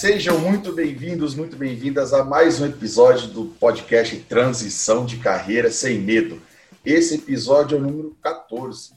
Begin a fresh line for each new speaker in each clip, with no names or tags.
Sejam muito bem-vindos, muito bem-vindas a mais um episódio do podcast Transição de Carreira Sem Medo. Esse episódio é o número 14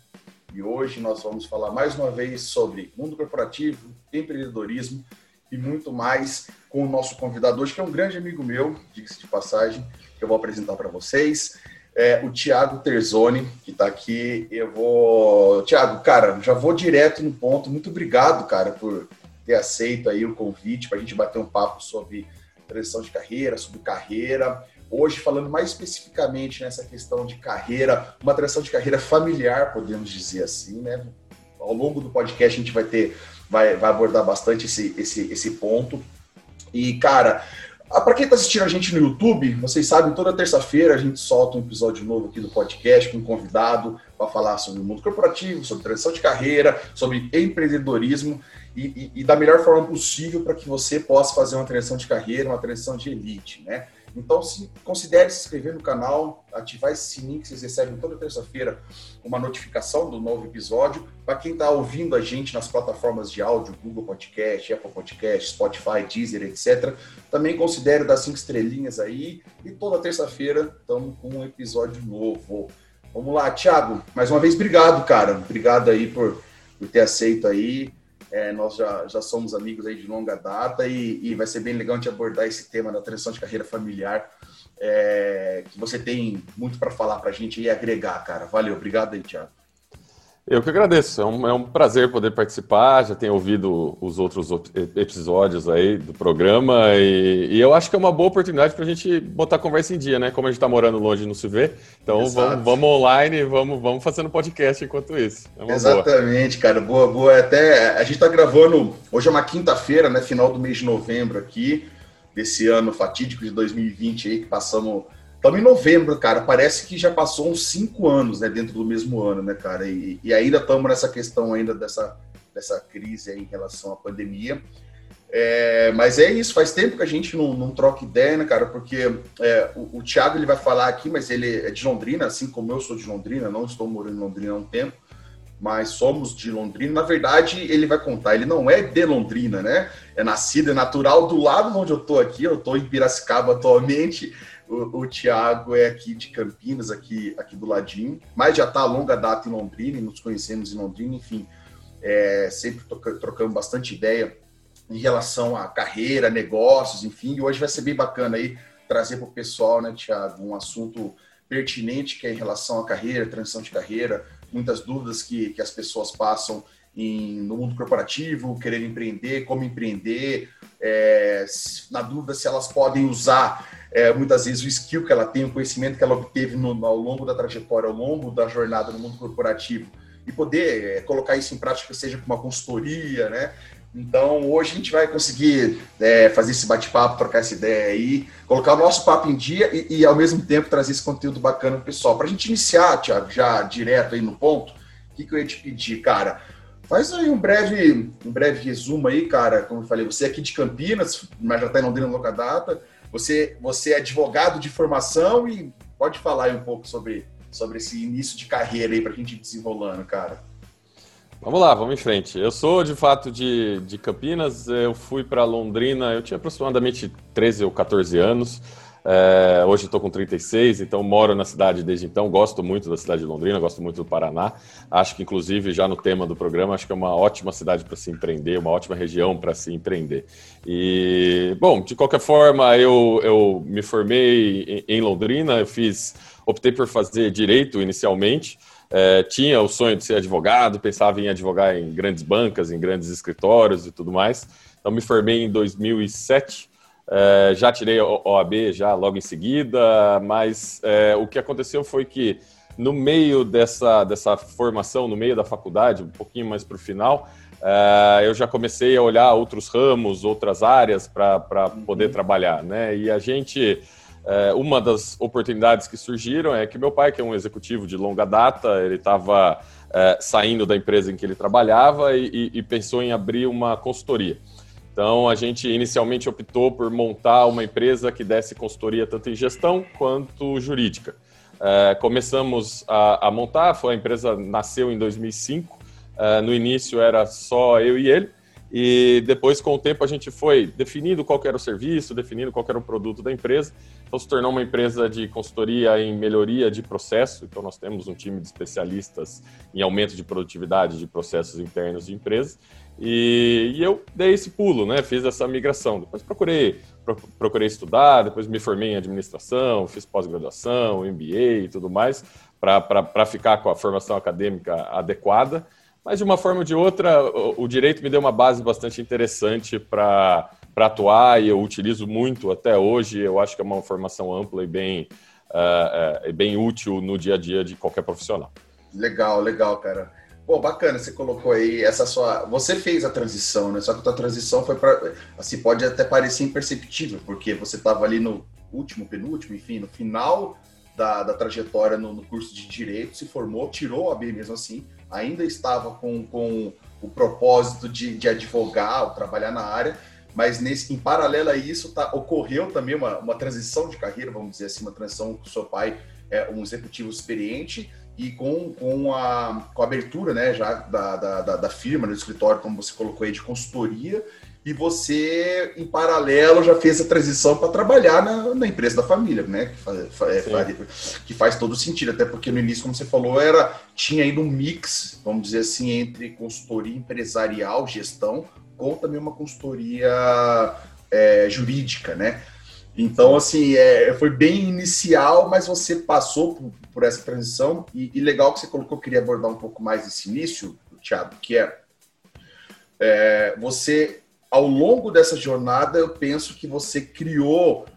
e hoje nós vamos falar mais uma vez sobre mundo corporativo, empreendedorismo e muito mais com o nosso convidado hoje, que é um grande amigo meu, diga-se de passagem, que eu vou apresentar para vocês. É, o Tiago Terzoni, que está aqui. Eu vou. Tiago, cara, já vou direto no ponto. Muito obrigado, cara, por ter aceito aí o convite para a gente bater um papo sobre transição de carreira, sobre carreira. Hoje, falando mais especificamente nessa questão de carreira, uma transição de carreira familiar, podemos dizer assim, né? Ao longo do podcast a gente vai ter, vai, vai abordar bastante esse, esse, esse ponto. E, cara, ah, para quem está assistindo a gente no YouTube, vocês sabem, toda terça-feira a gente solta um episódio novo aqui do podcast com um convidado para falar sobre o mundo corporativo, sobre transição de carreira, sobre empreendedorismo e, e, e da melhor forma possível para que você possa fazer uma transição de carreira, uma transição de elite, né? Então, se considere se inscrever no canal, ativar esse sininho que vocês recebem toda terça-feira uma notificação do novo episódio. Para quem está ouvindo a gente nas plataformas de áudio, Google Podcast, Apple Podcast, Spotify, Deezer, etc., também considere dar cinco estrelinhas aí. E toda terça-feira estamos com um episódio novo. Vamos lá, Thiago. Mais uma vez, obrigado, cara. Obrigado aí por, por ter aceito aí. É, nós já, já somos amigos aí de longa data e, e, vai ser bem legal gente abordar esse tema da transição de carreira familiar, é, que você tem muito para falar para a gente e agregar, cara. Valeu, obrigado aí, Thiago.
Eu que agradeço, é um, é um, prazer poder participar, já tenho ouvido os outros episódios aí do programa e, e eu acho que é uma boa oportunidade para a gente botar a conversa em dia, né? Como a gente está morando longe e não se vê, então vamos, vamos, online e vamos, vamos fazendo podcast enquanto isso.
É Exatamente, boa. cara, boa, boa. Até a gente está gravando, hoje é uma quinta-feira, né? Final do mês de novembro aqui, desse ano fatídico de 2020 aí, que passamos Estamos em novembro, cara. Parece que já passou uns cinco anos, né? Dentro do mesmo ano, né, cara? E, e ainda estamos nessa questão ainda dessa, dessa crise aí em relação à pandemia. É, mas é isso, faz tempo que a gente não, não troca ideia, né, cara? Porque é, o, o Thiago ele vai falar aqui, mas ele é de Londrina, assim como eu sou de Londrina, não estou morando em Londrina há um tempo, mas somos de Londrina. Na verdade, ele vai contar, ele não é de Londrina, né? É nascido, é natural do lado onde eu estou aqui, eu estou em Piracicaba atualmente. O, o Tiago é aqui de Campinas, aqui, aqui do ladinho, mas já está a longa data em Londrina, nos conhecemos em Londrina, enfim, é, sempre trocamos bastante ideia em relação à carreira, negócios, enfim, e hoje vai ser bem bacana aí trazer para o pessoal, né, Tiago, um assunto pertinente que é em relação à carreira, transição de carreira, muitas dúvidas que, que as pessoas passam em, no mundo corporativo, querer empreender, como empreender, é, na dúvida se elas podem usar é, muitas vezes o skill que ela tem, o conhecimento que ela obteve no, ao longo da trajetória, ao longo da jornada no mundo corporativo e poder é, colocar isso em prática, seja com uma consultoria, né? Então, hoje a gente vai conseguir é, fazer esse bate-papo, trocar essa ideia aí, colocar o nosso papo em dia e, e ao mesmo tempo, trazer esse conteúdo bacana para o pessoal. Para a gente iniciar, Tiago, já direto aí no ponto, o que, que eu ia te pedir, cara? Faz aí um breve, um breve resumo aí, cara. Como eu falei, você é aqui de Campinas, mas já está em Londrina longa data. Você, você é advogado de formação e pode falar aí um pouco sobre, sobre esse início de carreira aí para a gente desenrolando, cara.
Vamos lá, vamos em frente. Eu sou de fato de, de Campinas, eu fui para Londrina, eu tinha aproximadamente 13 ou 14 anos. É, hoje estou com 36, então moro na cidade desde então. Gosto muito da cidade de Londrina, gosto muito do Paraná. Acho que, inclusive, já no tema do programa, acho que é uma ótima cidade para se empreender, uma ótima região para se empreender. E, bom, de qualquer forma, eu, eu me formei em, em Londrina, eu fiz, optei por fazer direito inicialmente. É, tinha o sonho de ser advogado, pensava em advogar em grandes bancas, em grandes escritórios e tudo mais. Então, me formei em 2007. É, já tirei a OAB já logo em seguida, mas é, o que aconteceu foi que no meio dessa, dessa formação, no meio da faculdade, um pouquinho mais para o final, é, eu já comecei a olhar outros ramos, outras áreas para uhum. poder trabalhar, né? E a gente, uma das oportunidades que surgiram é que meu pai, que é um executivo de longa data, ele estava é, saindo da empresa em que ele trabalhava e, e, e pensou em abrir uma consultoria. Então, a gente inicialmente optou por montar uma empresa que desse consultoria tanto em gestão quanto jurídica. É, começamos a, a, montar, foi, a empresa nasceu em 2005, é, no início era só eu e ele, E depois, com o tempo, a gente foi definindo qual era o serviço, definindo qual era o produto da empresa. Então, se tornou uma empresa de consultoria em melhoria de processo. Então, nós temos um time de especialistas em aumento de produtividade de processos internos de empresas. E, e, eu dei esse pulo, né? Fiz essa migração. Depois procurei, procurei estudar, depois me formei em administração, fiz pós-graduação, MBA e tudo mais, para ficar com a formação acadêmica adequada. Mas, de uma forma ou de outra, o, o direito me deu uma base bastante interessante para atuar e eu utilizo muito até hoje. Eu acho que é uma formação ampla e bem, uh, uh, bem útil no dia a dia de qualquer profissional.
Legal, legal, cara. Pô, bacana, você colocou aí essa sua. Você fez a transição, né? Só que a tua transição foi para. Assim, pode até parecer imperceptível, porque você estava ali no último, penúltimo, enfim, no final da, da trajetória no, no, curso de Direito, se formou, tirou a B mesmo assim, ainda estava com, com o propósito de, de advogar, trabalhar na área, mas nesse, em paralelo a isso tá, ocorreu também uma, uma transição de carreira, vamos dizer assim, uma transição com seu pai é um executivo experiente e com, com, a, com a abertura né, já da, da, da, firma, do escritório, como você colocou aí, de consultoria, e você, em paralelo, já fez a transição para trabalhar na, na, empresa da família, né? Que faz, é, que faz, todo sentido, até porque no início, como você falou, era tinha ainda um mix, vamos dizer assim, entre consultoria empresarial, gestão, com também uma consultoria é, jurídica, né? Então, assim, é, foi bem inicial, mas você passou por, por essa transição, e, e, legal que você colocou, queria abordar um pouco mais esse início, Thiago, que é, é você ao longo dessa jornada, eu penso que você criou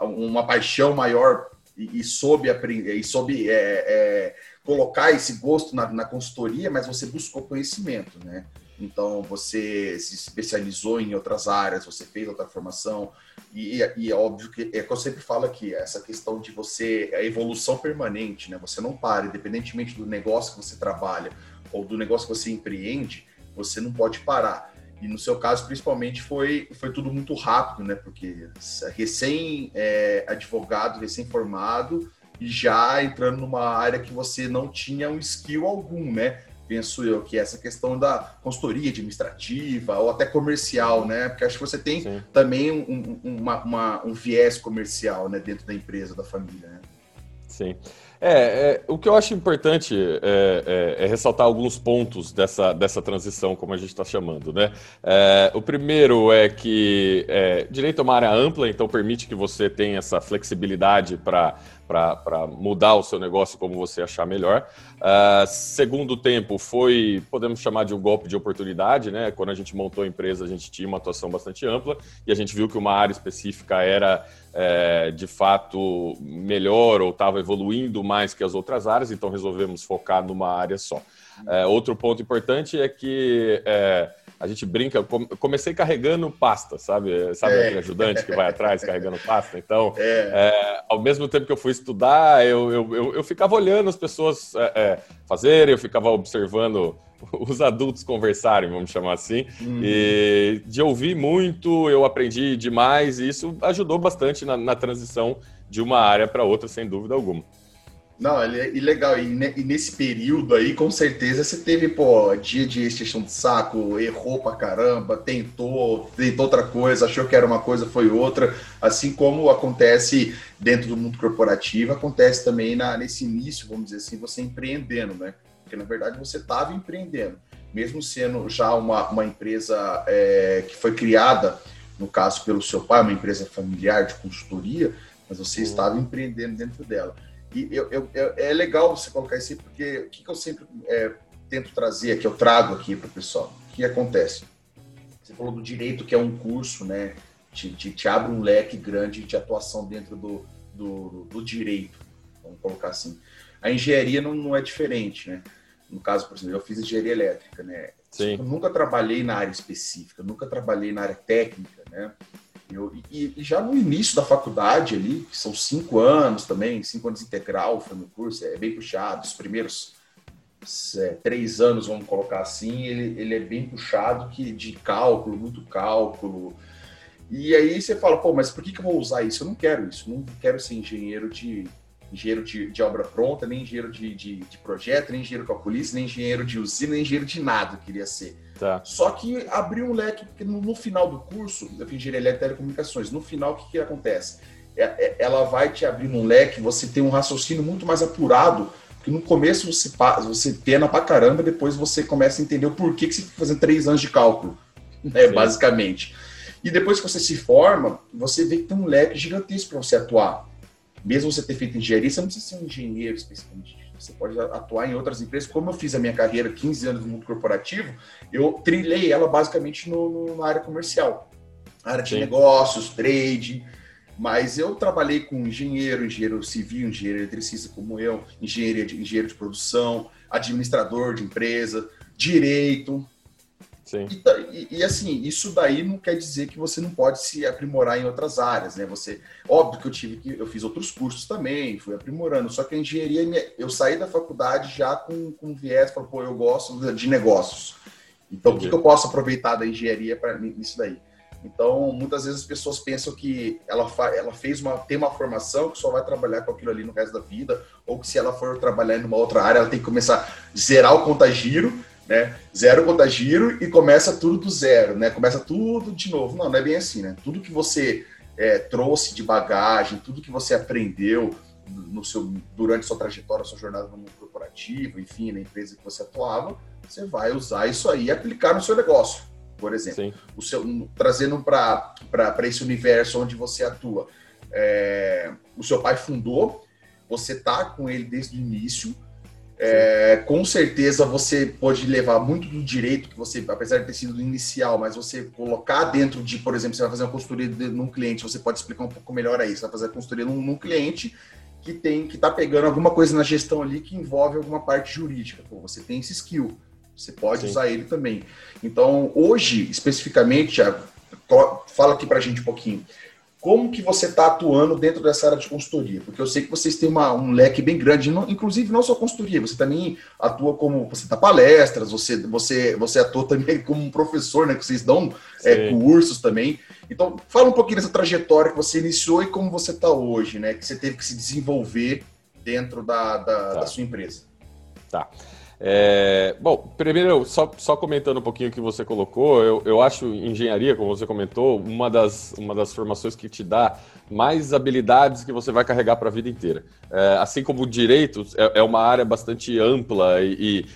uma paixão maior e, soube, aprender, e soube é, é, colocar esse gosto na, na, consultoria, mas você buscou conhecimento, né? Então, você se especializou em outras áreas, você fez outra formação, e, e é óbvio que é que eu sempre falo aqui, essa questão de você, a evolução permanente, né? Você não para, independentemente do negócio que você trabalha ou do negócio que você empreende, você não pode parar. E no seu caso, principalmente, foi, foi tudo muito rápido, né? Porque recém-advogado, é, recém-formado, e já entrando numa área que você não tinha um skill algum, né? Penso eu, que é essa questão da consultoria administrativa ou até comercial, né? Porque acho que você tem Sim. também um, uma, uma, um viés comercial né? dentro da empresa, da família, né?
Sim. É, é, o que eu acho importante é, é, é, ressaltar alguns pontos dessa, dessa transição, como a gente está chamando, né? É, o primeiro é que é, direito é uma área ampla, então permite que você tenha essa flexibilidade para para mudar o seu negócio como você achar melhor. Uh, segundo tempo foi, podemos chamar de um golpe de oportunidade, né? Quando a gente montou a empresa, a gente tinha uma atuação bastante ampla e a gente viu que uma área específica era é, de fato melhor ou estava evoluindo mais que as outras áreas, então resolvemos focar numa área só. É, outro ponto importante é que é, a gente brinca, comecei carregando pasta, sabe? Sabe é. aquele ajudante que vai atrás carregando pasta? Então, é. É, ao mesmo tempo que eu fui estudar, eu, eu, eu, eu ficava olhando as pessoas é, é, fazerem, eu ficava observando os adultos conversarem, vamos chamar assim. Hum. E de ouvir muito, eu aprendi demais e isso ajudou bastante na, na transição de uma área para outra, sem dúvida alguma.
Não, e legal. E, e, nesse período aí, com certeza, você teve, pô, dia de extinção de saco, errou pra caramba, tentou, tentou outra coisa, achou que era uma coisa, foi outra. Assim como acontece dentro do mundo corporativo, acontece também na, nesse início, vamos dizer assim, você empreendendo, né? Porque na verdade você estava empreendendo. Mesmo sendo já uma, uma empresa é, que foi criada, no caso pelo seu pai, uma empresa familiar de consultoria, mas você uhum. estava empreendendo dentro dela. E eu, eu, eu, é legal você colocar isso aí, porque o que, que eu sempre é, tento trazer, que eu trago aqui para o pessoal, o que acontece? Você falou do direito, que é um curso, né? Te, te, te abre um leque grande de atuação dentro do, do, do, direito, vamos colocar assim. A engenharia não, não é diferente, né? No caso, por exemplo, eu fiz engenharia elétrica, né? Sim. Eu nunca trabalhei na área específica, nunca trabalhei na área técnica, né? Eu, e, e, já no início da faculdade ali, que são cinco anos também, cinco anos integral foi no curso, é bem puxado. Os primeiros é, três anos, vamos colocar assim, ele, ele é bem puxado que de cálculo, muito cálculo. E aí você fala, pô, mas por que, que eu vou usar isso? Eu não quero isso, não quero ser engenheiro de engenheiro de, de obra pronta, nem engenheiro de, de, de projeto, nem engenheiro calculista, nem engenheiro de usina, nem engenheiro de nada eu queria ser. Tá. Só que abriu um leque, porque no, no final do curso, eu fiz engenharia elétrica e telecomunicações, no final o que, que acontece? É, é, ela vai te abrir um leque, você tem um raciocínio muito mais apurado, porque no começo você, você pena pra caramba, depois você começa a entender o porquê que você fica fazendo três anos de cálculo, né, basicamente. E depois que você se forma, você vê que tem um leque gigantesco para você atuar. Mesmo você ter feito engenharia, você não precisa ser um engenheiro especificamente. Você pode atuar em outras empresas. Como eu fiz a minha carreira 15 anos no mundo corporativo, eu trilhei ela basicamente no, no na área comercial. Área de Sim. negócios, trade, mas eu trabalhei com engenheiro, engenheiro civil, engenheiro eletricista como eu, engenheiro de, engenheiro de produção, administrador de empresa, direito. Sim. E, e, assim, isso daí não quer dizer que você não pode se aprimorar em outras áreas, né? Você, óbvio que eu tive que, eu fiz outros cursos também, fui aprimorando. Só que a engenharia, eu saí da faculdade já com, com viés, falei, pô, eu gosto de negócios. Então, o que, que eu posso aproveitar da engenharia para isso daí? Então, muitas vezes as pessoas pensam que ela, ela fez uma, tem uma formação que só vai trabalhar com aquilo ali no resto da vida, ou que se ela for trabalhar em uma outra área, ela tem que começar a zerar o contagiro, né? Zero contagiro e começa tudo do zero, né? Começa tudo de novo. Não, não é bem assim, né? Tudo que você é, trouxe de bagagem, tudo que você aprendeu no seu, durante sua trajetória, sua jornada no mundo corporativo, enfim, na empresa que você atuava, você vai usar isso aí e aplicar no seu negócio por exemplo. O seu, trazendo para esse universo onde você atua. É, o seu pai fundou, você tá com ele desde o início. É, com certeza você pode levar muito do direito que você, apesar de ter sido do inicial, mas você colocar dentro de, por exemplo, você vai fazer uma consultoria de, num cliente, você pode explicar um pouco melhor aí. Você vai fazer a consultoria num, num cliente que tem que tá pegando alguma coisa na gestão ali que envolve alguma parte jurídica. Pô, você tem esse skill. Você pode Sim. usar ele também. Então, hoje, especificamente, Thiago, fala aqui para a gente um pouquinho. Como que você está atuando dentro dessa área de consultoria? Porque eu sei que vocês têm uma, um leque bem grande, não, inclusive não só consultoria, você também atua como, você dá palestras, você, você, você atua também como um professor, né? Que vocês dão é, cursos também. Então, fala um pouquinho dessa trajetória que você iniciou e como você está hoje, né? Que você teve que se desenvolver dentro da, da, tá. da sua empresa.
Tá. É, bom, primeiro, só, só comentando um pouquinho o que você colocou, eu, eu acho engenharia, como você comentou, uma das, uma das formações que te dá mais habilidades que você vai carregar para a vida inteira. É, assim como o direito é, é, uma área bastante ampla e, e,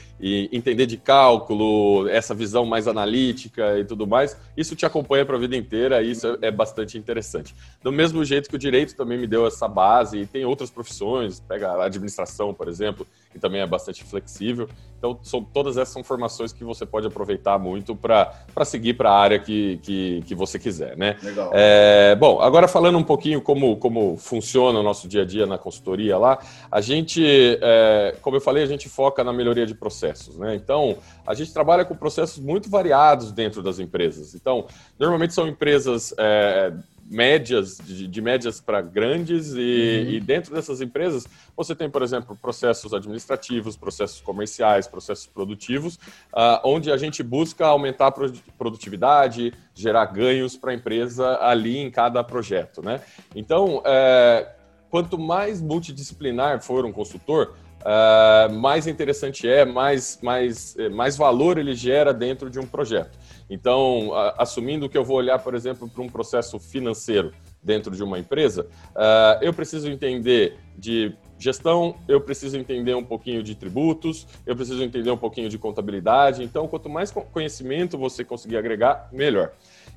entender de cálculo, essa visão mais analítica e tudo mais, isso te acompanha para a vida inteira e isso é, bastante interessante. Do mesmo jeito que o direito também me deu essa base, e tem outras profissões, pega a administração, por exemplo, que também é bastante flexível. Então, são, todas essas são formações que você pode aproveitar muito para seguir para a área que, que, que, você quiser, né? Legal. É, bom, agora falando um pouquinho como, como funciona o nosso dia a dia na consultoria lá, a gente, é, como eu falei, a gente foca na melhoria de processos, né? Então, a gente trabalha com processos muito variados dentro das empresas. Então, normalmente são empresas é, médias, de, de médias para grandes, e, uhum. e, dentro dessas empresas você tem, por exemplo, processos administrativos, processos comerciais, processos produtivos, uh, onde a gente busca aumentar a produtividade, gerar ganhos para a empresa ali em cada projeto. Né? Então, é, quanto mais multidisciplinar for um consultor, Uh, mais interessante é, mais, mais, mais valor ele gera dentro de um projeto. Então, assumindo que eu vou olhar, por exemplo, para um processo financeiro dentro de uma empresa, uh, eu preciso entender de gestão, eu preciso entender um pouquinho de tributos, eu preciso entender um pouquinho de contabilidade. Então, quanto mais conhecimento você conseguir agregar, melhor.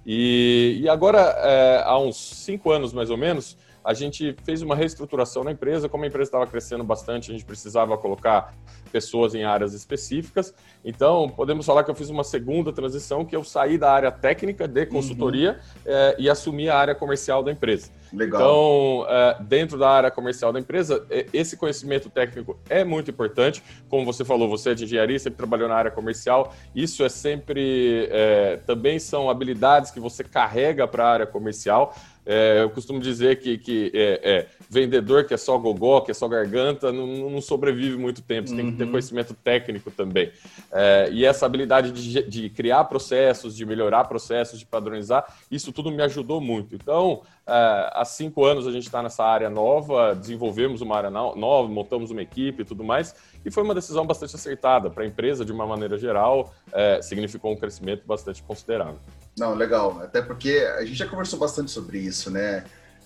E, e agora, é, há uns cinco anos mais ou menos, a gente fez uma reestruturação na empresa. Como a empresa estava crescendo bastante, a gente precisava colocar pessoas em áreas específicas. Então, podemos falar que eu fiz uma segunda transição, que eu saí da área técnica de consultoria uhum. é, e assumi a área comercial da empresa. Legal. Então, é, dentro da área comercial da empresa, esse conhecimento técnico é muito importante. Como você falou, você é de engenharia, sempre trabalhou na área comercial. Isso é sempre, é, também são habilidades que você carrega para a área comercial. É, eu costumo dizer que, que é, é, vendedor que é só gogó, que é só garganta, não, não sobrevive muito tempo. Você uhum. tem que ter uhum. conhecimento técnico também. É, e essa habilidade de, de, criar processos, de melhorar processos, de padronizar, isso tudo me ajudou muito. Então, é, há cinco anos a gente está nessa área nova, desenvolvemos uma área nova, montamos uma equipe e tudo mais, e foi uma decisão bastante acertada para a empresa, de uma maneira geral, é, significou um crescimento bastante considerável.
Não, legal. Até porque a gente já conversou bastante sobre isso, né?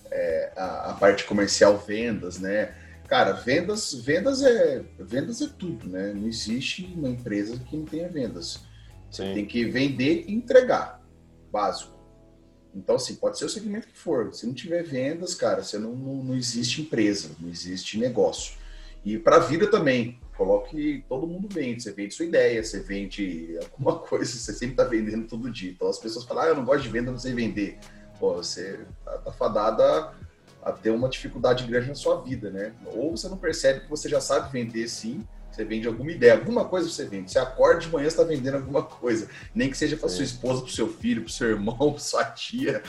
É, a, a, parte comercial, vendas, né? Cara, vendas, vendas é vendas é tudo, né? Não existe uma empresa que não tenha vendas. Você Sim. tem que vender e entregar, básico. Então, assim, pode ser o segmento que for. Se não tiver vendas, cara, você não, não, não existe empresa, não existe negócio. E para a vida também, coloque todo mundo vende. Você vende sua ideia, você vende alguma coisa, você sempre está vendendo todo dia. Então as pessoas falam, ah, eu não gosto de venda, não sei vender. Pô, você tá, tá fadada a ter uma dificuldade grande na sua vida, né? Ou você não percebe que você já sabe vender sim, você vende alguma ideia, alguma coisa você vende. Você acorda de manhã, você está vendendo alguma coisa. Nem que seja para sua esposa, para seu filho, para seu irmão, para sua tia.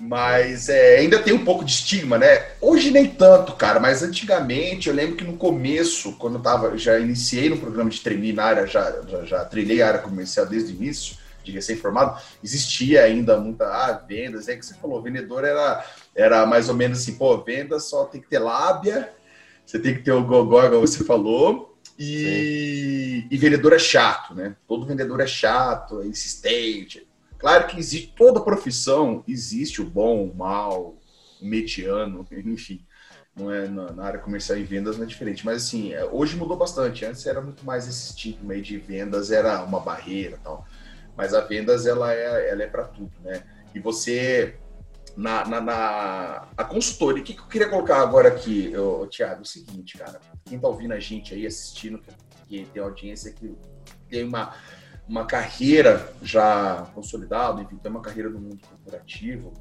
Mas é, ainda tem um pouco de estigma, né? Hoje nem tanto, cara, mas antigamente eu lembro que no começo, quando eu tava, já iniciei no programa de treinar na área, já, já, já trilhei a área comercial desde o início, de recém-formado, existia ainda muita ah, vendas. É que você falou, vendedor era, era mais ou menos assim, pô, venda só tem que ter lábia, você tem que ter o gogó, igual você falou, e, e, vendedor é chato, né? Todo vendedor é chato, é insistente. Claro que existe, toda profissão existe o bom, o mal, o mediano, enfim. Não é na, na área comercial e vendas não é diferente, mas assim, é, hoje mudou bastante. Antes era muito mais esse estigma aí de vendas era uma barreira, tal. Mas a vendas ela é, ela é para tudo, né? E você na, na, na, a consultoria. O que, que, eu queria colocar agora aqui, eu, Thiago? É o seguinte, cara. Quem tá ouvindo a gente aí, assistindo, que, tem audiência que tem uma, uma carreira já consolidada, enfim, tem uma carreira no mundo corporativo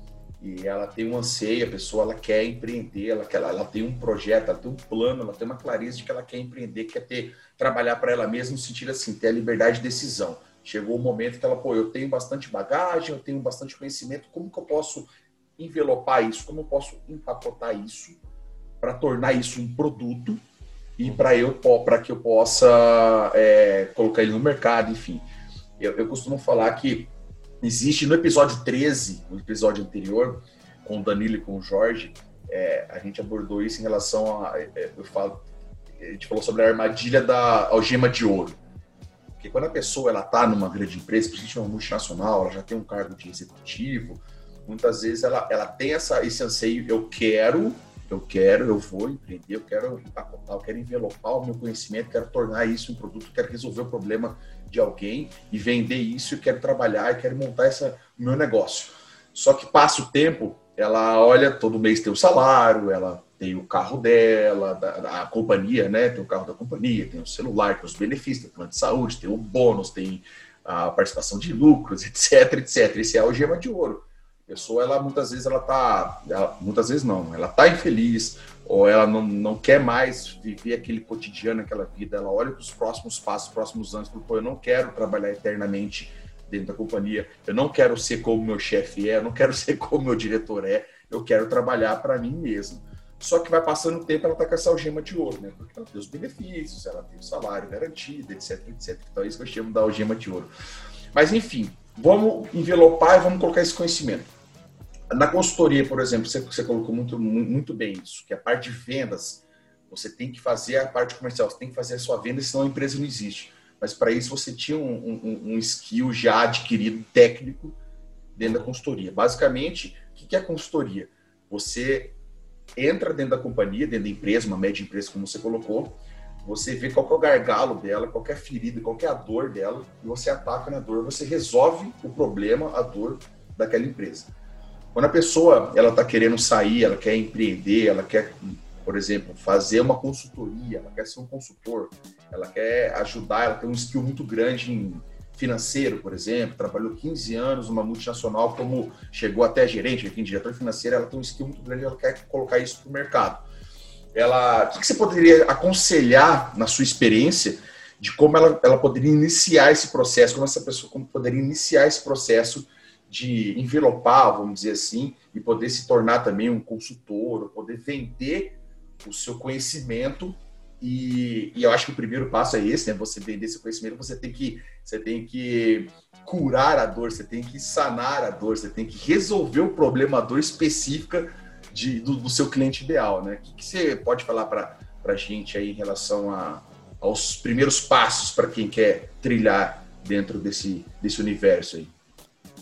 e ela tem um anseio, a pessoa ela quer empreender, ela, quer, ela tem um projeto, ela tem um plano, ela tem uma clareza de que ela quer empreender, quer ter trabalhar para ela mesma no sentido assim, ter a liberdade de decisão. Chegou o momento que ela, pô, eu tenho bastante bagagem, eu tenho bastante conhecimento, como que eu posso envelopar isso, como eu posso empacotar isso para tornar isso um produto e para eu para que eu possa é, colocar ele no mercado, enfim. Eu, eu, costumo falar que existe no episódio 13, no episódio anterior, com o Danilo e com o Jorge, é, a gente abordou isso em relação a. É, eu falo, a gente falou sobre a armadilha da algema de ouro. Porque quando a pessoa ela está numa grande empresa, principalmente uma multinacional, ela já tem um cargo de executivo, muitas vezes ela, ela tem essa, esse anseio, eu quero, eu quero, eu vou empreender, eu quero empacotar, eu quero envelopar o meu conhecimento, quero tornar isso um produto, quero resolver o problema de alguém e vender isso, eu quero trabalhar, e quero montar essa, o meu negócio. Só que passa o tempo, ela olha, todo mês tem o salário, ela tem o carro dela, da, da companhia, né? Tem o carro da companhia, tem o celular, tem os benefícios, tem o plano de saúde, tem o bônus, tem a participação de lucros, etc, etc. Esse é o gema de ouro pessoa, ela muitas vezes ela tá, ela, muitas vezes não, ela tá infeliz ou ela não, não quer mais viver aquele cotidiano, aquela vida, ela olha para os próximos passos, próximos anos, e fala, eu não quero trabalhar eternamente dentro da companhia, eu não quero ser como meu chefe é, eu não quero ser como meu diretor é, eu quero trabalhar para mim mesmo. Só que vai passando o tempo, ela tá com essa algema de ouro, né? Porque ela tem os benefícios, ela tem o salário garantido, etc, etc. Então é isso que eu chamo da algema de ouro. Mas enfim, vamos envelopar e vamos colocar esse conhecimento. Na consultoria, por exemplo, você, você colocou muito, muito bem isso, que a parte de vendas, você tem que fazer a parte comercial, você tem que fazer a sua venda, senão a empresa não existe. Mas para isso você tinha um, um, um, skill já adquirido técnico dentro da consultoria. Basicamente, o que é a consultoria? Você entra dentro da companhia, dentro da empresa, uma média empresa, como você colocou, você vê qual é o gargalo dela, qual é a ferida, qual é a dor dela, e você ataca na dor, você resolve o problema, a dor daquela empresa. Quando a pessoa ela está querendo sair, ela quer empreender, ela quer, por exemplo, fazer uma consultoria, ela quer ser um consultor, ela quer ajudar, ela tem um skill muito grande em financeiro, por exemplo, trabalhou 15 anos numa multinacional, como chegou até gerente, enfim, diretor financeiro, ela tem um skill muito grande, ela quer colocar isso para o mercado. Ela, o que você poderia aconselhar na sua experiência de como ela, ela poderia iniciar esse processo, como essa pessoa como poderia iniciar esse processo de envelopar, vamos dizer assim, e poder se tornar também um consultor, poder vender o seu conhecimento. E, e, eu acho que o primeiro passo é esse, né? Você vender esse conhecimento, você tem que você tem que curar a dor, você tem que sanar a dor, você tem que resolver o problema, a dor específica de, do, do seu cliente ideal, né? O que, que você pode falar para a gente aí em relação a, aos primeiros passos para quem quer trilhar dentro desse, desse universo aí?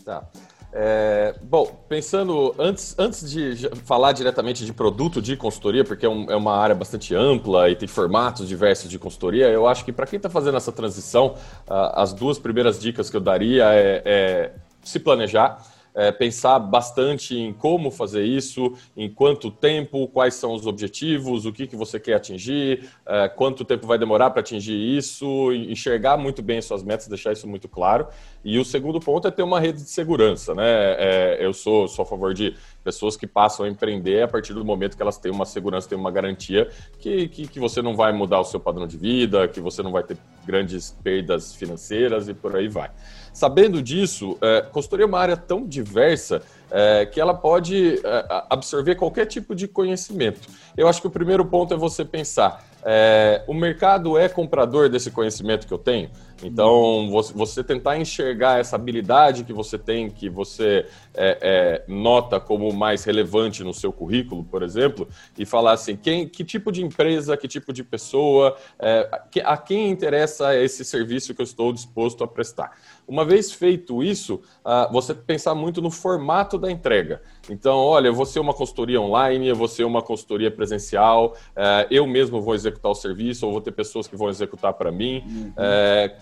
Tá. É, bom, pensando antes, antes de falar diretamente de produto de consultoria, porque é, um, é, uma área bastante ampla e tem formatos diversos de consultoria, eu acho que para quem está fazendo essa transição, as duas primeiras dicas que eu daria é, é se planejar é, pensar bastante em como fazer isso, em quanto tempo, quais são os objetivos, o que, que você quer atingir, é, quanto tempo vai demorar para atingir isso, enxergar muito bem suas metas, deixar isso muito claro. E o segundo ponto é ter uma rede de segurança. Né? É, eu sou, sou a favor de pessoas que passam a empreender a partir do momento que elas têm uma segurança, têm uma garantia que, que, que você não vai mudar o seu padrão de vida, que você não vai ter grandes perdas financeiras e por aí vai. Sabendo disso, é, consultoria é uma área tão diversa é, que ela pode é, absorver qualquer tipo de conhecimento. Eu acho que o primeiro ponto é você pensar: é, o mercado é comprador desse conhecimento que eu tenho? Então, você tentar enxergar essa habilidade que você tem, que você é, é, nota como mais relevante no seu currículo, por exemplo, e falar assim, quem, que tipo de empresa, que tipo de pessoa, é, a quem interessa esse serviço que eu estou disposto a prestar. Uma vez feito isso, uh, você pensar muito no formato da entrega. Então, olha, eu vou ser uma consultoria online, eu vou ser uma consultoria presencial, uh, eu mesmo vou executar o serviço, ou vou ter pessoas que vão executar para mim. Uhum.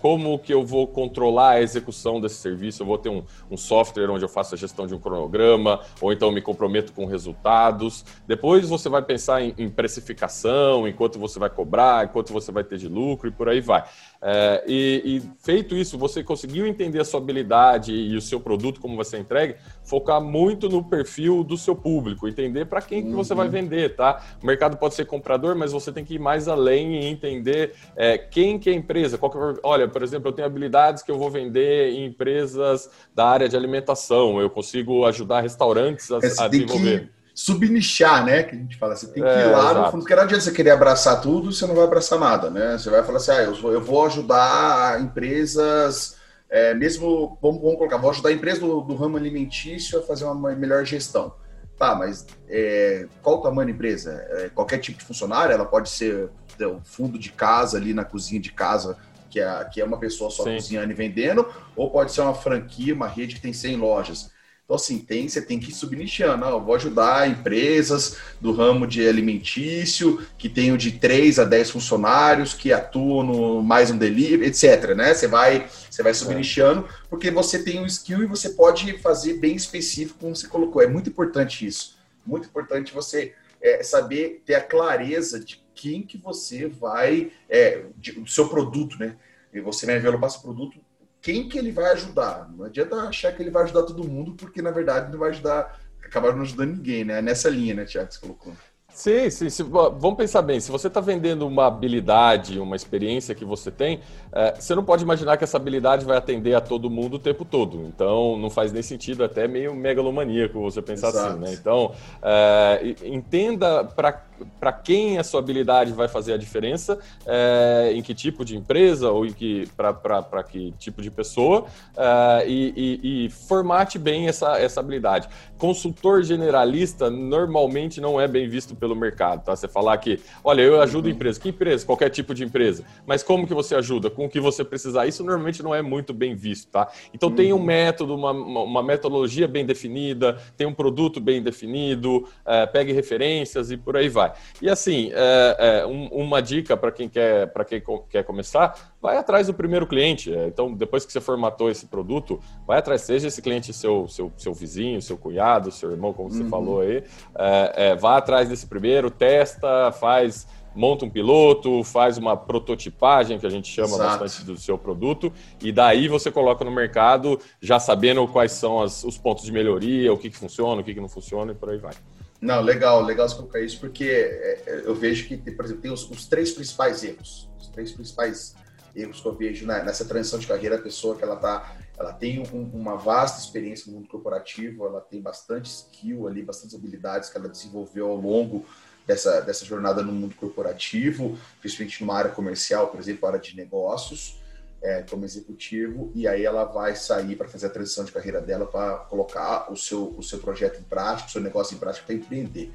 Como que eu vou controlar a execução desse serviço? Eu vou ter um, um, software onde eu faço a gestão de um cronograma, ou então me comprometo com resultados. Depois você vai pensar em, em precificação, em quanto você vai cobrar, em quanto você vai ter de lucro e por aí vai. É, e, e, feito isso, você conseguiu entender a sua habilidade e o seu produto, como você entrega, focar muito no perfil do seu público, entender para quem uhum. que você vai uhum. vender, tá? O mercado pode ser comprador, mas você tem que ir mais além e entender é, quem que é a empresa. Que é... Olha, por exemplo, eu tenho habilidades que eu vou vender em empresas da área de alimentação, eu consigo ajudar restaurantes a,
a desenvolver. Que subnichar, né? Que a gente fala, você tem que ir é, lá exato. no fundo, porque não adianta você querer abraçar tudo, você não vai abraçar nada, né? Você vai falar assim, ah, eu vou, eu vou ajudar empresas, é, mesmo, vamos, vamos, colocar, vou ajudar a empresa do, do, ramo alimentício a fazer uma melhor gestão. Tá, mas é, qual o tamanho da empresa? É, qualquer tipo de funcionário, ela pode ser o fundo de casa ali na cozinha de casa, que é, que é uma pessoa só Sim. cozinhando e vendendo, ou pode ser uma franquia, uma rede que tem 100 lojas. Então, assim, tem, você tem que ir subnichando. Ah, eu vou ajudar empresas do ramo de alimentício, que tenham de 3 a 10 funcionários, que atuam no mais um delivery, etc. Né? Você vai, você vai subnichando, porque você tem um skill e você pode fazer bem específico, como você colocou. É muito importante isso. Muito importante você é, saber ter a clareza de quem que você vai, é, de, do seu produto, né? E você vai envelopar seu produto quem que ele vai ajudar. Não adianta achar que ele vai ajudar todo mundo, porque na verdade não vai ajudar, acabar não ajudando ninguém, né? Nessa linha, né, Tiago, que você colocou.
Sim, sim, sim. Vamos pensar bem. Se você está vendendo uma habilidade, uma experiência que você tem, é, você não pode imaginar que essa habilidade vai atender a todo mundo o tempo todo. Então, não faz nem sentido, até meio megalomaníaco você pensar assim, Exato. assim, né? Então, é, entenda para para quem a sua habilidade vai fazer a diferença, é, em que tipo de empresa ou em que para que tipo de pessoa é, e, e, e, formate bem essa, essa habilidade. Consultor generalista normalmente não é bem visto pelo mercado, tá? Você falar que, olha, eu ajudo uhum. empresa, que empresa? Qualquer tipo de empresa. Mas como que você ajuda? Com o que você precisar? Isso normalmente não é muito bem visto, tá? Então uhum. tem um uhum. método, uma, uma metodologia bem definida, tem um produto bem definido, é, pegue referências e por aí vai vai. E assim, é, é, um, uma dica para quem quer para quem quer começar, vai atrás do primeiro cliente. É, então, depois que você formatou esse produto, vai atrás, seja esse cliente seu, seu, seu vizinho, seu cunhado, seu irmão, como você uhum. falou aí, é, é, vá atrás desse primeiro, testa, faz monta um piloto, faz uma prototipagem, que a gente chama Exato. bastante do seu produto, e daí você coloca no mercado já sabendo quais são as, os pontos de melhoria, o que, que funciona, o que, que não funciona e por aí vai.
Não, legal, legal você colocar isso, porque é, é, eu vejo que, por exemplo, tem os, os, três principais erros. Os três principais erros que eu vejo nessa transição de carreira, a pessoa que ela está ela tem um, uma vasta experiência no mundo corporativo, ela tem bastante skill ali, bastantes habilidades que ela desenvolveu ao longo dessa, dessa jornada no mundo corporativo, principalmente numa área comercial, por exemplo, área de negócios, é, como executivo, e aí ela vai sair para fazer a transição de carreira dela para colocar o seu, o seu projeto em prática, o seu negócio em prática para empreender.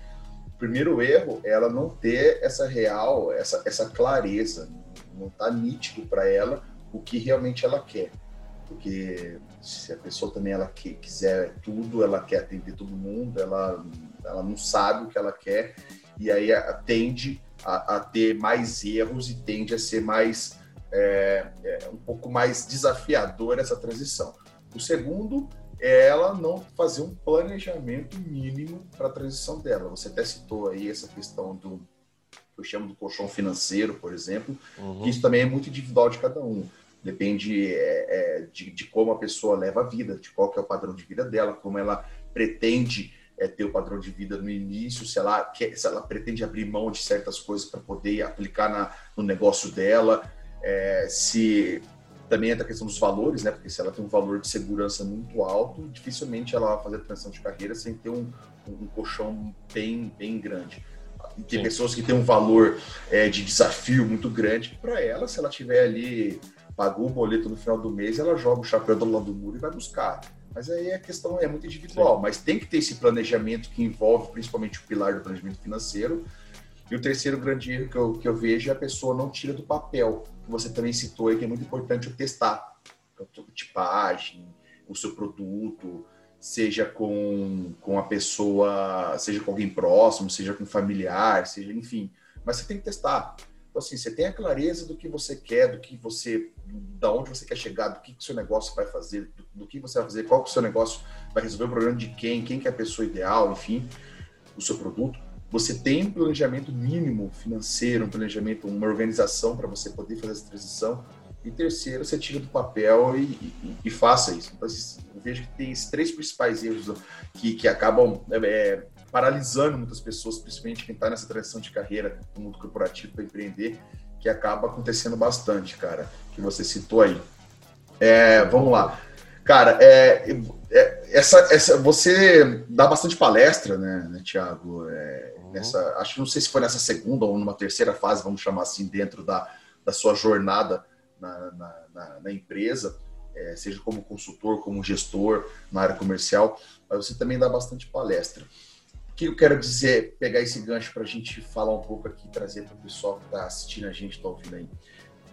O primeiro erro é ela não ter essa real, essa, essa clareza, não está nítido para ela o que realmente ela quer porque se a pessoa também ela que, quiser tudo, ela quer atender todo mundo, ela, ela não sabe o que ela quer e aí tende a, a ter mais erros e tende a ser mais é, é, um pouco mais desafiador essa transição. O segundo é ela não fazer um planejamento mínimo para a transição dela. Você até citou aí essa questão do que eu chamo do colchão financeiro, por exemplo, uhum. que isso também é muito individual de cada um. Depende é, é, de, de, como a pessoa leva a vida, de qual que é o padrão de vida dela, como ela pretende é, ter o padrão de vida no início, se ela, quer, se ela pretende abrir mão de certas coisas para poder aplicar na, no negócio dela, é, se também entra a questão dos valores, né? Porque se ela tem um valor de segurança muito alto, dificilmente ela vai fazer transição de carreira sem ter um, um colchão bem, bem grande. E tem Sim. pessoas que têm um valor é, de desafio muito grande. Para ela, se ela tiver ali pagou o boleto no final do mês, ela joga o chapéu do lado do muro e vai buscar. Mas aí a questão é muito individual, Sim. mas tem que ter esse planejamento que envolve principalmente o pilar do planejamento financeiro. E o terceiro grande erro que eu, que eu vejo é a pessoa não tira do papel, que você também citou aí, que é muito importante o testar. A tipagem, o seu produto, seja com, com a pessoa, seja com alguém próximo, seja com um familiar, seja, enfim. Mas você tem que testar. Então, assim, você tem a clareza do que você quer, do que você, da onde você quer chegar, do que, que seu negócio vai fazer, do, do que você vai fazer, qual que o seu negócio vai resolver o problema de quem, quem que é a pessoa ideal, enfim, o seu produto. Você tem um planejamento mínimo financeiro, um planejamento, uma organização para você poder fazer essa transição. E terceiro, você tira do papel e, e, e faça isso. Então, eu vejo que tem esses três principais erros que, que acabam é, paralisando muitas pessoas, principalmente quem está nessa transição de carreira no mundo corporativo para empreender, que acaba acontecendo bastante, cara, que você citou aí. É, vamos lá. Cara, é, é, essa, essa, você dá bastante palestra, né, né Tiago? É. Nessa, acho que não sei se foi nessa segunda ou numa terceira fase, vamos chamar assim, dentro da, da sua jornada na, na, na, na empresa, é, seja como consultor, como gestor na área comercial, mas você também dá bastante palestra que eu quero dizer, pegar esse gancho para a gente falar um pouco aqui, trazer para o pessoal que está assistindo a gente, está ouvindo aí.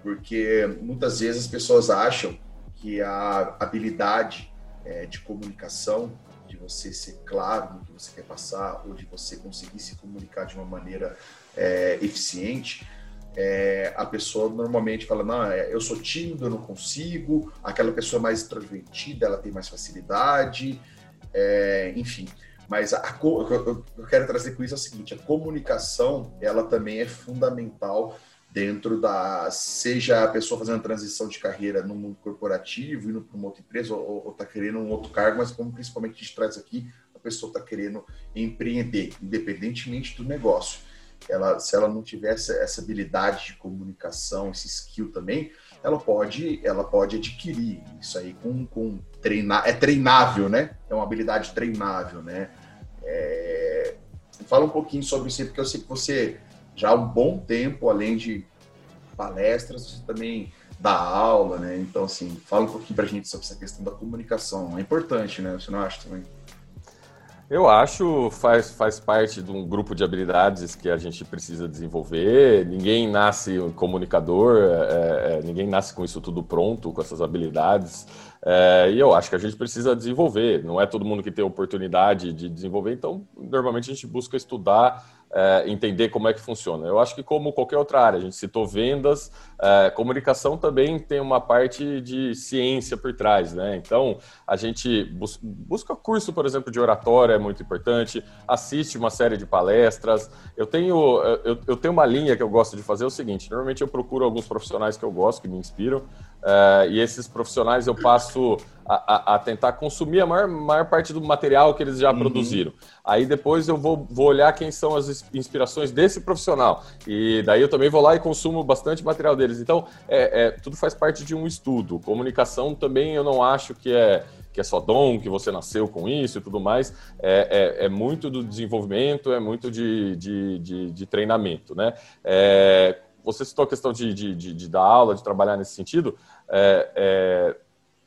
Porque muitas vezes as pessoas acham que a habilidade é, de comunicação, de você ser claro no que você quer passar, ou de você conseguir se comunicar de uma maneira é, eficiente, é, a pessoa normalmente fala, não, é, eu sou tímido, eu não consigo, aquela pessoa mais extrovertida, ela tem mais facilidade, é, enfim. Mas a, a, eu quero trazer com isso é o seguinte: a comunicação ela também é fundamental dentro da seja a pessoa fazendo transição de carreira no mundo corporativo indo para uma outra empresa ou está querendo um outro cargo, mas como principalmente a gente traz aqui a pessoa está querendo empreender, independentemente do negócio. Ela, se ela não tivesse essa habilidade de comunicação, esse skill também, ela pode, ela pode adquirir isso aí com, com treinar, é treinável, né? É uma habilidade treinável, né? É... Fala um pouquinho sobre isso porque eu sei que você já há um bom tempo, além de palestras, você também dá aula, né? Então, assim, fala um pouquinho pra gente sobre essa questão da comunicação. É importante, né? Você não acha também?
Eu acho faz faz parte de um grupo de habilidades que a gente precisa desenvolver. Ninguém nasce comunicador, é, é, ninguém nasce com isso tudo pronto, com essas habilidades. É, e eu acho que a gente precisa desenvolver. Não é todo mundo que tem oportunidade de desenvolver, então normalmente a gente busca estudar é, entender como é que funciona. Eu acho que como qualquer outra área, a gente citou vendas, é, comunicação também tem uma parte de ciência por trás, né? Então a gente bus busca curso, por exemplo, de oratória é muito importante, assiste uma série de palestras. Eu tenho eu, eu tenho uma linha que eu gosto de fazer é o seguinte: normalmente eu procuro alguns profissionais que eu gosto, que me inspiram, uh, e esses profissionais eu passo a, a, a, tentar consumir a maior, maior parte do material que eles já uhum. produziram. Aí depois eu vou, vou olhar quem são as inspirações desse profissional. E daí eu também vou lá e consumo bastante material deles. Então, é, é, tudo faz parte de um estudo. Comunicação também eu não acho que é que é só dom, que você nasceu com isso e tudo mais, é, é, é muito do desenvolvimento, é muito de, de, de, de treinamento, né? É, você citou a questão de, de, de, de, dar aula, de trabalhar nesse sentido. É, é,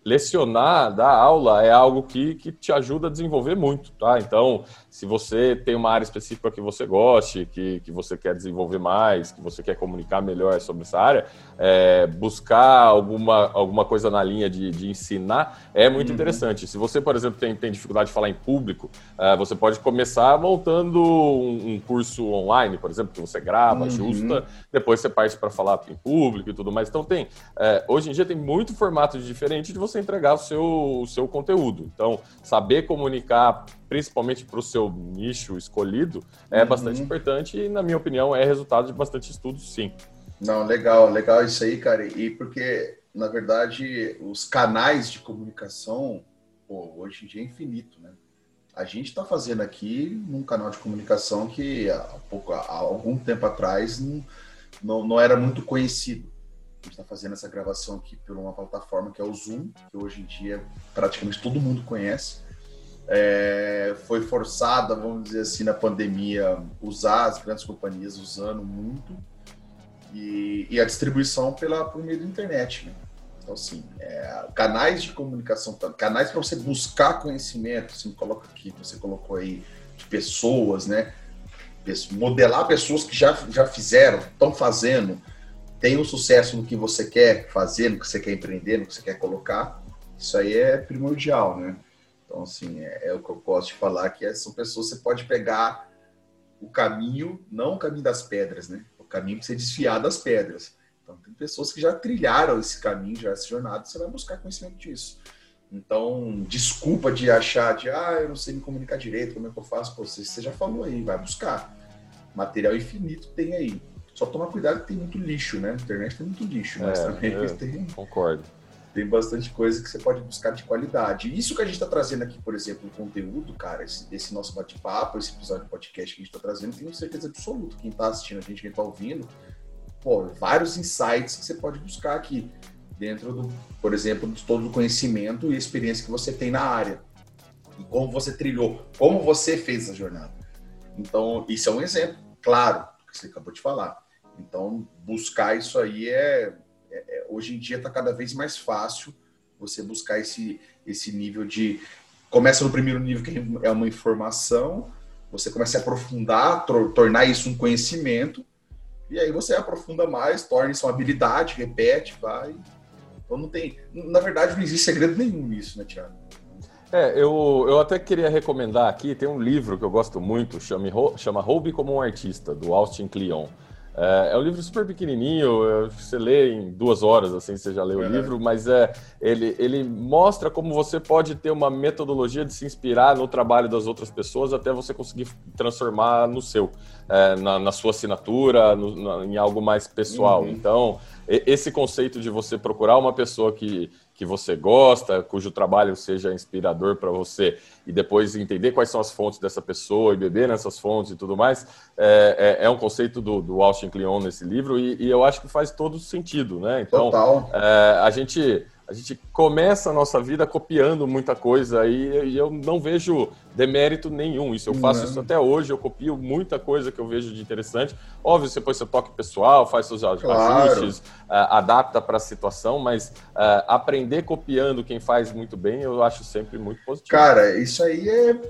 lecionar, dar aula é algo que, que te ajuda a desenvolver muito, tá? Então, se você tem uma área específica que você goste, que, que você quer desenvolver mais, que você quer comunicar melhor sobre essa área, é, buscar alguma, alguma coisa na linha de, de ensinar é muito uhum. interessante. Se você, por exemplo, tem, tem dificuldade de falar em público, é, você pode começar montando um, um, curso online, por exemplo, que você grava, uhum. ajusta, depois você parte para falar em público e tudo mais. Então, tem, é, hoje em dia tem muito formato diferente de você entregar o seu, o seu conteúdo. Então, saber comunicar principalmente para o seu nicho escolhido, é uhum. bastante importante e, na minha opinião, é resultado de bastante estudos, sim.
Não, legal, legal isso aí, cara. E porque, na verdade, os canais de comunicação, pô, hoje em dia é infinito, né? A gente está fazendo aqui num canal de comunicação que há, pouco, há algum tempo atrás não, não, não era muito conhecido. A gente está fazendo essa gravação aqui por uma plataforma que é o Zoom, que hoje em dia praticamente todo mundo conhece é, foi forçada, vamos dizer assim, na pandemia, usar as grandes companhias usando muito e, e a distribuição pela, por meio da internet. Né? Então, assim, é, canais de comunicação, canais para você buscar conhecimento, assim, coloca aqui, você colocou aí, de pessoas, né? Modelar pessoas que já, já fizeram, estão fazendo, tem um sucesso no que você quer fazer, no que você quer empreender, no que você quer colocar, isso aí é primordial, né? Então, assim, é, é o que eu gosto de falar, que são pessoas que você pode pegar o caminho, não o caminho das pedras, né? O caminho que você desfiar das pedras. Então, tem pessoas que já trilharam esse caminho, já essa jornada, você vai buscar conhecimento disso. Então, desculpa de achar de, ah, eu não sei me comunicar direito, como é que eu faço? Pô, você, você já falou aí, vai buscar. Material infinito tem aí. Só tomar cuidado que tem muito lixo, né? A internet tem muito lixo, mas
é,
também
é, tem... Concordo
tem bastante coisa que você pode buscar de qualidade. Isso que a gente está trazendo aqui, por exemplo, o conteúdo, cara, esse, esse nosso bate-papo, esse episódio de podcast que a gente está trazendo, tenho certeza absoluta. Quem está assistindo a gente, quem está ouvindo, pô, vários insights que você pode buscar aqui, dentro do, por exemplo, de todo o conhecimento e experiência que você tem na área. E como você trilhou, como você fez a jornada. Então, isso é um exemplo, claro, que você acabou de falar. Então, buscar isso aí é é, é, hoje em dia está cada vez mais fácil você buscar esse, esse nível de. Começa no primeiro nível, que é uma informação, você começa a aprofundar, tornar isso um conhecimento, e aí você aprofunda mais, torna isso uma habilidade, repete, vai. Então não tem. Na verdade, não existe segredo nenhum nisso, né, Tiago?
É, eu, eu até queria recomendar aqui, tem um livro que eu gosto muito, chama, chama Roube como um Artista, do Austin Kleon. É, é, um livro super pequenininho, você lê em duas horas, assim, você já é. o livro, mas é, ele, ele mostra como você pode ter uma metodologia de se inspirar no trabalho das outras pessoas até você conseguir transformar no seu, é, na, na, sua assinatura, no, na, em algo mais pessoal. Uhum. Então, esse conceito de você procurar uma pessoa que, que você gosta, cujo trabalho seja inspirador para você, e depois entender quais são as fontes dessa pessoa e beber nessas fontes e tudo mais, é, é, é um conceito do, do Austin Kleon nesse livro, e, e, eu acho que faz todo sentido, né? Então, é, a gente a gente começa a nossa vida copiando muita coisa e, eu não vejo demérito nenhum. Isso eu faço não. isso até hoje, eu copio muita coisa que eu vejo de interessante. Óbvio, você põe seu toque pessoal, faz seus claro. ajustes, uh, adapta para a situação, mas uh, aprender copiando quem faz muito bem, eu acho sempre muito positivo.
Cara, isso aí é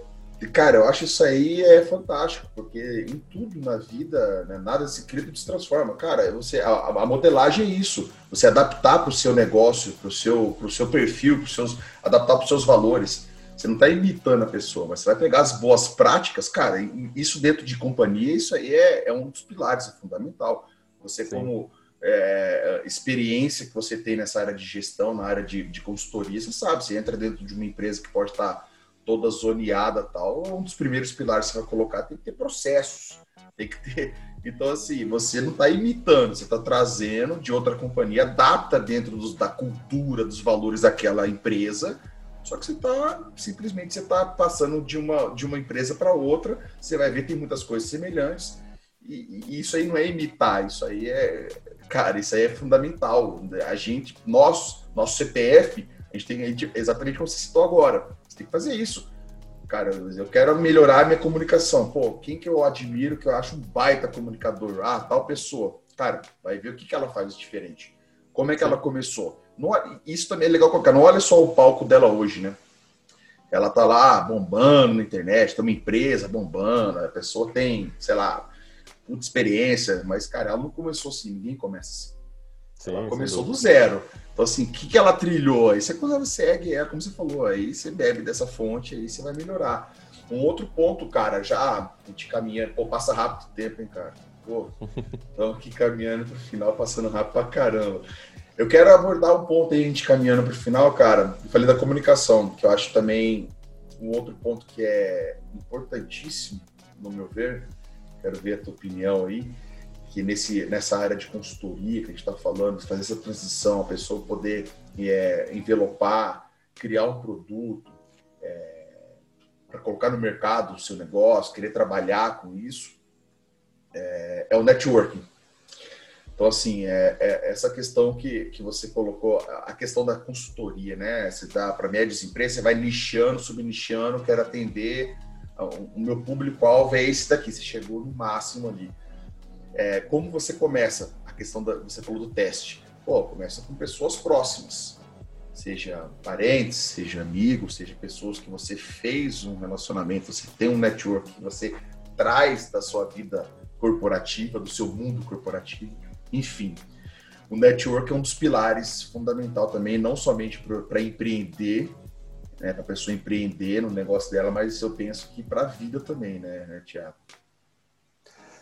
Cara, eu acho isso aí é fantástico, porque em tudo na vida, né, nada se cria, se transforma. Cara, você, a, a modelagem é isso, você adaptar para o seu negócio, para o seu, seu perfil, pros seus, adaptar para os seus valores. Você não está imitando a pessoa, mas você vai pegar as boas práticas, cara, isso dentro de companhia, isso aí é, é um dos pilares, é fundamental. Você Sim. como é, experiência que você tem nessa área de gestão, na área de, de consultoria, você sabe, você entra dentro de uma empresa que pode estar tá toda zoneada tal, um dos primeiros pilares que você vai colocar tem que ter processos, tem que ter Então, assim, você não está imitando, você está trazendo de outra companhia, adapta dentro dos, da cultura, dos valores daquela empresa, só que você está, simplesmente, você está passando de uma, de uma empresa para outra, você vai ver tem muitas coisas semelhantes, e, e, isso aí não é imitar, isso aí é, cara, isso aí é fundamental. A gente, nós, nosso CPF, a gente tem exatamente como você citou agora, tem que fazer isso cara, eu quero melhorar a minha comunicação. Pô, quem que eu admiro, que eu acho um baita comunicador? Ah, tal pessoa. Cara, vai ver o que, que ela faz diferente. Como é que ela começou? Não, isso também é legal colocar. Não olha só o palco dela hoje, né? Ela tá lá bombando na internet, tem uma empresa bombando, a pessoa tem, sei lá, muita experiência, mas, cara, ela não começou assim, ninguém começa assim. Sim, ela começou do zero. Então, assim, o que, que ela trilhou? Aí você, ela segue, é como você falou, aí você bebe dessa fonte, aí você vai melhorar. Um outro ponto, cara, já a gente caminha, pô, passa rápido o tempo, hein, cara? Pô, estamos aqui caminhando pro final, passando rápido pra caramba. Eu quero abordar um ponto aí, a gente caminhando pro final, cara. Eu falei da comunicação, que eu acho também um outro ponto que é importantíssimo, no meu ver. Quero ver a tua opinião aí que nesse, nessa área de consultoria que a gente está falando, fazer essa transição, a pessoa poder é, envelopar, criar um produto, é, para colocar no mercado o seu negócio, querer trabalhar com isso, é, é o networking. Então, assim, é, é, essa questão que, que você colocou, a questão da consultoria, né? Você dá para médias empresas, você vai nichando, subnichando, quero atender, o meu público-alvo é esse daqui, você chegou no máximo ali é, como você começa a questão da. Você falou do teste. Pô, começa com pessoas próximas. Seja parentes, seja amigos, seja pessoas que você fez um relacionamento, você tem um network que você traz da sua vida corporativa, do seu mundo corporativo, enfim. O network é um dos pilares fundamental também, não somente para empreender, né, para a pessoa empreender no negócio dela, mas eu penso que para a vida também, né, Tiago?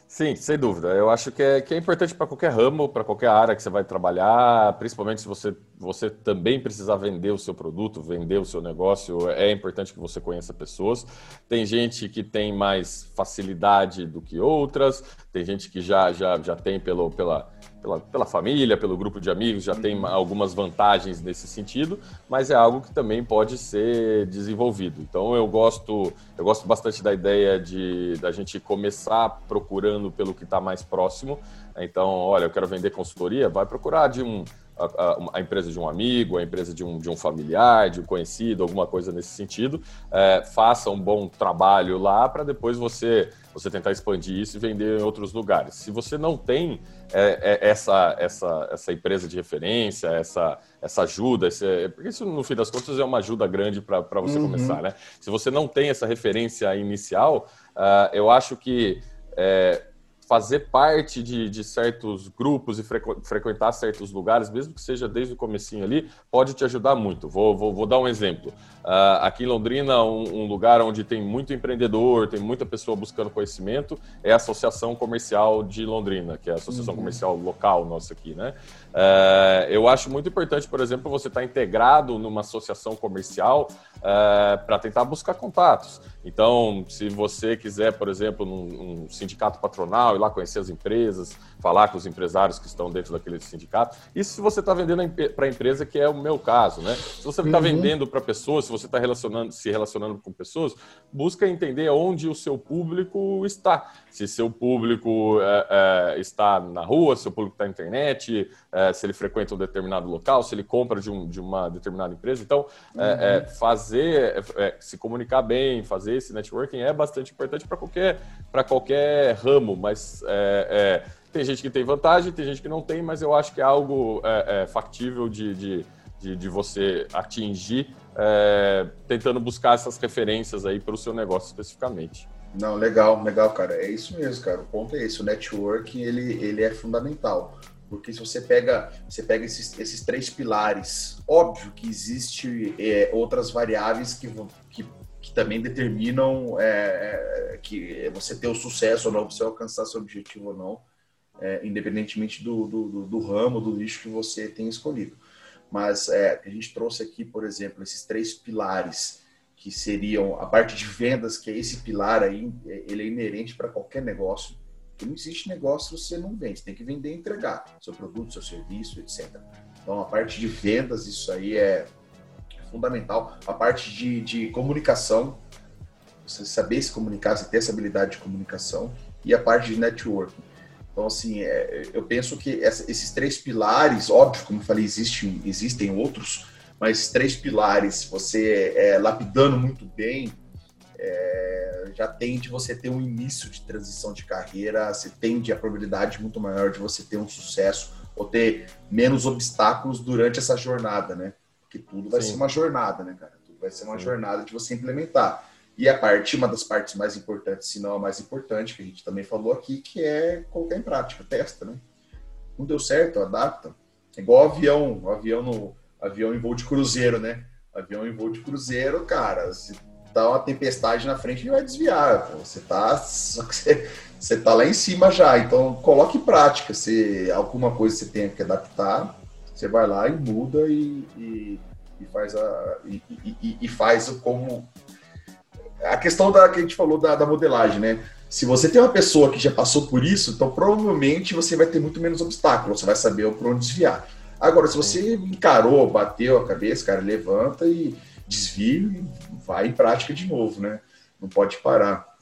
Sim, sem dúvida. Eu acho que é, que é importante para qualquer ramo, para qualquer área que você vai trabalhar, principalmente se você, você também precisar vender o seu produto, vender o seu negócio, é importante que você conheça pessoas. Tem gente que tem mais facilidade do que outras, tem gente que já, já, já tem pelo, pela, pela, pela família, pelo grupo de amigos, já tem uhum. algumas vantagens nesse sentido, mas é algo que também pode ser desenvolvido. Então eu gosto, eu gosto bastante da ideia de da gente começar procurando pelo que está mais próximo. Então, olha, eu quero vender consultoria, vai procurar de um a, a, empresa de um amigo, a empresa de um, de um familiar, de um conhecido, alguma coisa nesse sentido, é, faça um bom trabalho lá para depois você, você tentar expandir isso e vender em outros lugares. Se você não tem é, é, essa, essa, essa empresa de referência, essa, essa ajuda, esse, porque isso no fim das contas é uma ajuda grande para você uhum. começar, né? Se você não tem essa referência inicial, uh, eu acho que é, fazer parte de, de certos grupos e frequ, frequentar certos lugares, mesmo que seja desde o comecinho ali, pode te ajudar muito. Vou, vou, vou dar um exemplo. Uh, aqui em Londrina, um, um, lugar onde tem muito empreendedor, tem muita pessoa buscando conhecimento, é a Associação Comercial de Londrina, que é a associação uhum. comercial local nossa aqui, né? Uh, eu acho muito importante, por exemplo, você estar tá integrado numa associação comercial uh, para tentar buscar contatos. Então, se você quiser, por exemplo, num, num sindicato patronal, ir lá conhecer as empresas, falar com os empresários que estão dentro daquele sindicato. Isso se você está vendendo para a empresa, que é o meu caso, né? Se você está uhum. vendendo para pessoas, se você está relacionando, se relacionando com pessoas, busca entender onde o seu público está. Se seu público é, é, está na rua, se seu público está na internet, é, se ele frequenta um determinado local, se ele compra de, um, de uma determinada empresa. Então, é, é, uhum. fazer, é, se comunicar bem, fazer esse networking é bastante importante para qualquer, qualquer ramo, mas tem gente que tem vantagem, tem gente que não tem, mas eu acho que é algo é, é, factível de, de, de, de, você atingir, é, tentando buscar essas referências aí para o seu negócio especificamente.
Não, legal, legal, cara. É isso mesmo, cara. O ponto é esse. O networking, ele, ele é fundamental. Porque se você pega, você pega esses, esses três pilares, óbvio que existe é, outras variáveis que, que, que também determinam é, é que você ter o sucesso ou não, você alcançar seu objetivo ou não é, independentemente do, do, do, ramo, do nicho que você tem escolhido. Mas é, a gente trouxe aqui, por exemplo, esses três pilares que seriam a parte de vendas, que é esse pilar aí, ele é inerente para qualquer negócio. Porque não existe negócio se você não vende. Você tem que vender e entregar seu produto, seu serviço, etc. Então, a parte de vendas, isso aí é fundamental. A parte de, de comunicação, você saber se comunicar, você ter essa habilidade de comunicação. E a parte de networking. Então, assim, é, eu penso que essa, esses três pilares, óbvio, como eu falei, existe, existem outros, mas três pilares, você é, lapidando muito bem, é, já tende você ter um início de transição de carreira, você tende a probabilidade muito maior de você ter um sucesso ou ter menos obstáculos durante essa jornada, né? Porque tudo vai Sim. ser uma jornada, né, cara? Tudo vai ser uma Sim. jornada de você implementar. E a parte, uma das partes mais importantes, se não a mais importante, que a gente também falou aqui, que é colocar em prática, testa, né? Não deu certo, adapta. É igual avião, avião no avião em voo de cruzeiro, né? Avião em voo de cruzeiro, cara, se tá uma tempestade na frente, ele vai desviar. Pô. Você tá só que você, você tá lá em cima já, então coloque em prática. Se alguma coisa você tenha que adaptar, você vai lá e muda e, e, e faz a e, e, e faz como a questão da que a gente falou da, da, modelagem, né? Se você tem uma pessoa que já passou por isso, então provavelmente você vai ter muito menos obstáculos, você vai saber por onde desviar. Agora, se você encarou, bateu a cabeça, cara, levanta e desvia e vai em prática de novo, né? Não pode parar.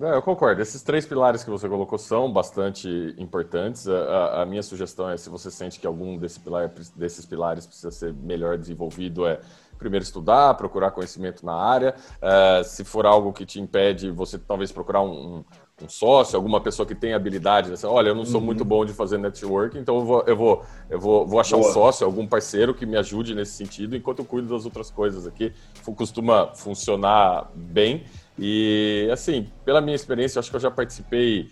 É, eu concordo. Esses três pilares que você colocou são bastante importantes. A, a minha sugestão é, se você sente que algum desse pilar, desses pilares precisa ser melhor desenvolvido, é primeiro estudar, procurar conhecimento na área. Uh, se for algo que te impede, você talvez procurar um, um, um sócio, alguma pessoa que tenha habilidade. Né? Olha, eu não sou uhum. muito bom de fazer network, então eu vou, eu vou, eu vou, vou achar Boa. um sócio, algum parceiro que me ajude nesse sentido, enquanto eu cuido das outras coisas aqui. Costuma funcionar bem. E, assim, pela minha experiência, acho que eu já participei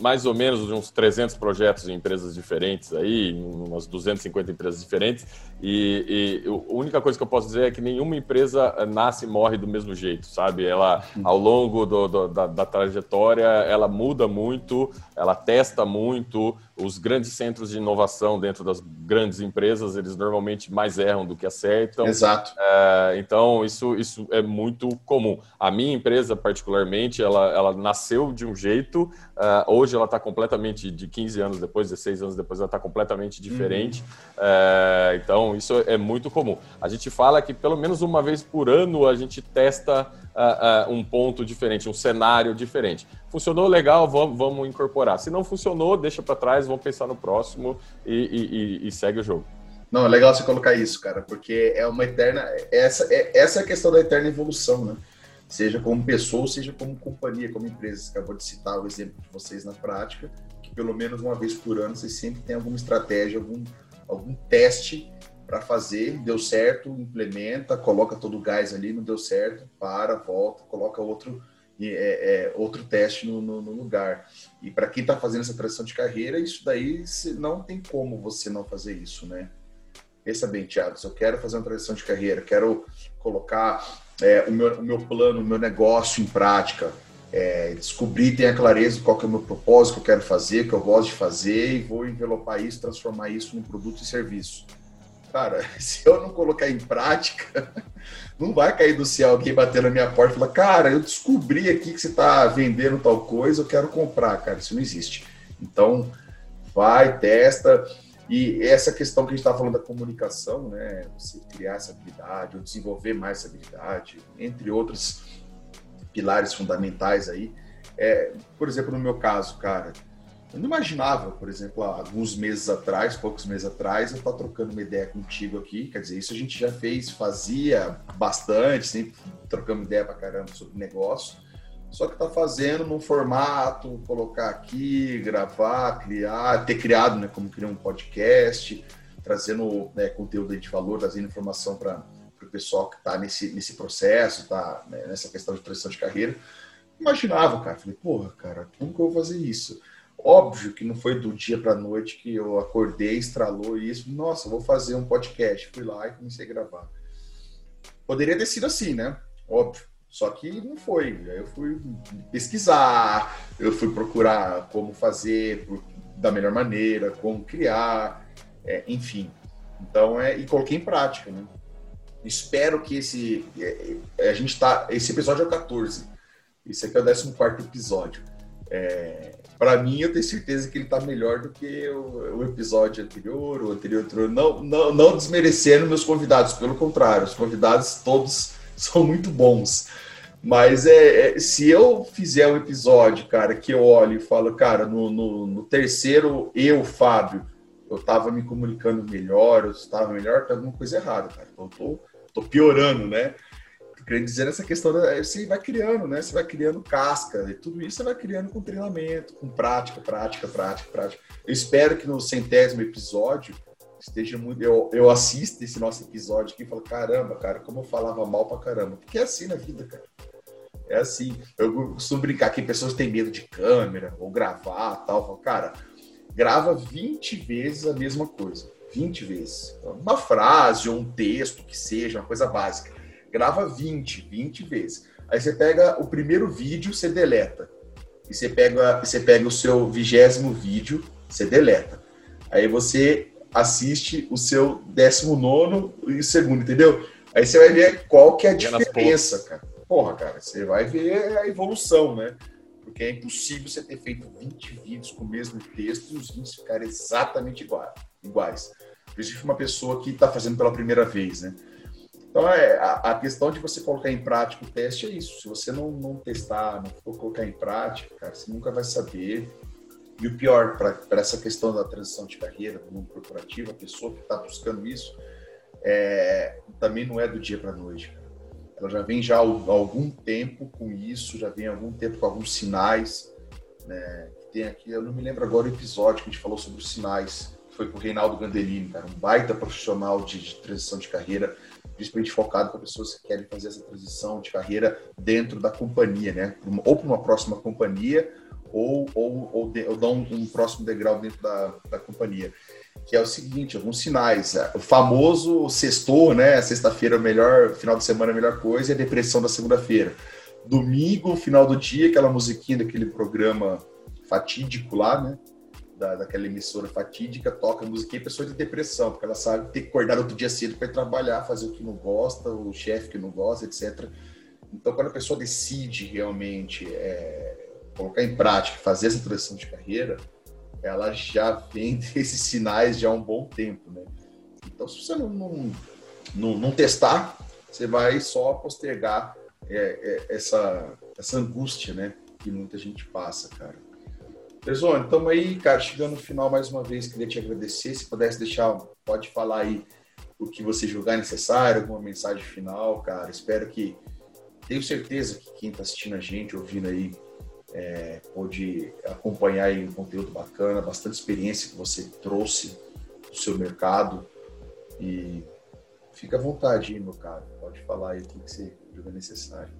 mais ou menos uns 300 projetos em empresas diferentes aí, umas 250 empresas diferentes, e, e, a única coisa que eu posso dizer é que nenhuma empresa nasce e morre do mesmo jeito, sabe? Ela, ao longo do, do, da, da trajetória, ela muda muito, ela testa muito, os grandes centros de inovação dentro das grandes empresas, eles normalmente mais erram do que acertam.
Exato.
É, então, isso, isso é muito comum. A minha empresa, particularmente, ela, ela nasceu de um jeito, uh, hoje ela está completamente, de 15 anos depois, 16 anos depois, ela está completamente diferente. Uhum. É, então, isso é muito comum. A gente fala que pelo menos uma vez por ano a gente testa uh, uh, um ponto diferente, um cenário diferente. Funcionou legal, vamos, vamos incorporar. Se não funcionou, deixa para trás, vamos pensar no próximo e, e, e, segue o jogo.
Não, é legal você colocar isso, cara, porque é uma eterna. Essa é, essa é a questão da eterna evolução, né? Seja como pessoa, seja como companhia, como empresa. Acabou de citar o exemplo de vocês na prática, que pelo menos uma vez por ano vocês sempre têm alguma estratégia, algum, algum teste para fazer, deu certo, implementa, coloca todo o gás ali, não deu certo, para, volta, coloca outro, é, é, outro teste no, no, no lugar. E para quem está fazendo essa transição de carreira, isso daí não tem como você não fazer isso, né? Pensa bem, Thiago, se eu quero fazer uma transição de carreira, quero colocar é, o, meu, o meu plano, o meu negócio em prática, é, descobrir, ter a clareza qual é o meu propósito que eu quero fazer, que eu gosto de fazer, e vou envelopar isso, transformar isso num produto e serviço cara, se eu não colocar em prática, não vai cair do céu alguém bater na minha porta e falar, cara, eu descobri aqui que você está vendendo tal coisa, eu quero comprar, cara, isso não existe. Então, vai, testa. E essa questão que a gente está falando da comunicação, né? Você criar essa habilidade, ou desenvolver mais essa habilidade, entre outros pilares fundamentais aí. É, por exemplo, no meu caso, cara, eu não imaginava, por exemplo, alguns meses atrás, poucos meses atrás, eu estar trocando uma ideia contigo aqui. Quer dizer, isso a gente já fez, fazia bastante, sempre trocamos ideia pra caramba sobre negócio. Só que tá fazendo num formato, colocar aqui, gravar, criar, ter criado, né, como criar um podcast, trazendo né, conteúdo de valor, trazendo informação para o pessoal que está nesse, nesse processo, tá né, nessa questão de transição de carreira. Imaginava, cara. Falei, porra, cara, como que eu vou fazer isso? Óbvio que não foi do dia para noite que eu acordei, estralou isso. Nossa, vou fazer um podcast. Fui lá e comecei a gravar. Poderia ter sido assim, né? Óbvio. Só que não foi. Eu fui pesquisar, eu fui procurar como fazer da melhor maneira, como criar, é, enfim. Então, é, e coloquei em prática, né? Espero que esse. É, é a gente tá. Esse episódio é o 14. Esse aqui é o 14 episódio. É, para mim, eu tenho certeza que ele tá melhor do que o, o episódio anterior, o anterior, anterior. Não, não, não desmerecendo meus convidados, pelo contrário, os convidados todos são muito bons. Mas é, é, se eu fizer um episódio, cara, que eu olho e falo, cara, no, no, no terceiro, eu, Fábio, eu tava me comunicando melhor, eu estava melhor, tá alguma coisa errada, cara. Então, eu tô, tô piorando, né? querendo dizer essa questão você vai criando, né? Você vai criando casca e tudo isso você vai criando com treinamento, com prática, prática, prática, prática. Eu espero que no centésimo episódio esteja muito. Eu, eu assisto esse nosso episódio aqui e falo, caramba, cara, como eu falava mal pra caramba. Porque é assim na vida, cara. É assim. Eu costumo brincar que pessoas têm medo de câmera ou gravar tal. Eu falo, cara, grava 20 vezes a mesma coisa. 20 vezes. Uma frase ou um texto que seja, uma coisa básica grava 20, 20 vezes. Aí você pega o primeiro vídeo, você deleta. E você pega, você pega o seu vigésimo vídeo, você deleta. Aí você assiste o seu décimo nono e o segundo, entendeu? Aí você vai ver qual que é a diferença, cara. Porra, cara, você vai ver a evolução, né? Porque é impossível você ter feito 20 vídeos com o mesmo texto e os 20 ficarem exatamente iguais. Principalmente uma pessoa que está fazendo pela primeira vez, né? Então, é, a, a, questão de você colocar em prática o teste é isso. Se você não, não testar, não for colocar em prática, cara, você nunca vai saber. E o pior, para essa questão da transição de carreira no mundo corporativo, a pessoa que está buscando isso, é, também não é do dia para a noite. Ela já vem já há algum tempo com isso, já vem há algum tempo com alguns sinais. Né? Tem aqui, eu não me lembro agora o episódio que a gente falou sobre os sinais, que foi com o Reinaldo Gandelini, cara, um baita profissional de, de transição de carreira principalmente focado para pessoas que querem fazer essa transição de carreira dentro da companhia, né? Ou para uma próxima companhia, ou, ou, ou, de, ou dar um, próximo degrau dentro da, da companhia. Que é o seguinte, alguns sinais. É, o famoso sextor, né? Sexta-feira, melhor, final de semana, a melhor coisa, e a depressão da segunda-feira. Domingo, final do dia, aquela musiquinha daquele programa fatídico lá, né? da, daquela emissora fatídica toca música e pessoa de depressão, porque ela sabe ter que acordar outro dia cedo para trabalhar, fazer o que não gosta, o chefe que não gosta, etc. Então, quando a pessoa decide realmente é, colocar em prática, fazer essa transição de carreira, ela já vem desses sinais já há um bom tempo, né? Então, se você não, não, não, não testar, você vai só postergar é, é, essa, essa angústia, né? Que muita gente passa, cara. Pessoal, então aí, cara, chegando no final mais uma vez, queria te agradecer. Se pudesse deixar, pode falar aí o que você julgar necessário, alguma mensagem final, cara. Espero que. Tenho certeza que quem está assistindo a gente, ouvindo aí, é, pode acompanhar aí um conteúdo bacana, bastante experiência que você trouxe do seu mercado. E fica à vontade aí, meu cara. Pode falar aí o que você julga necessário.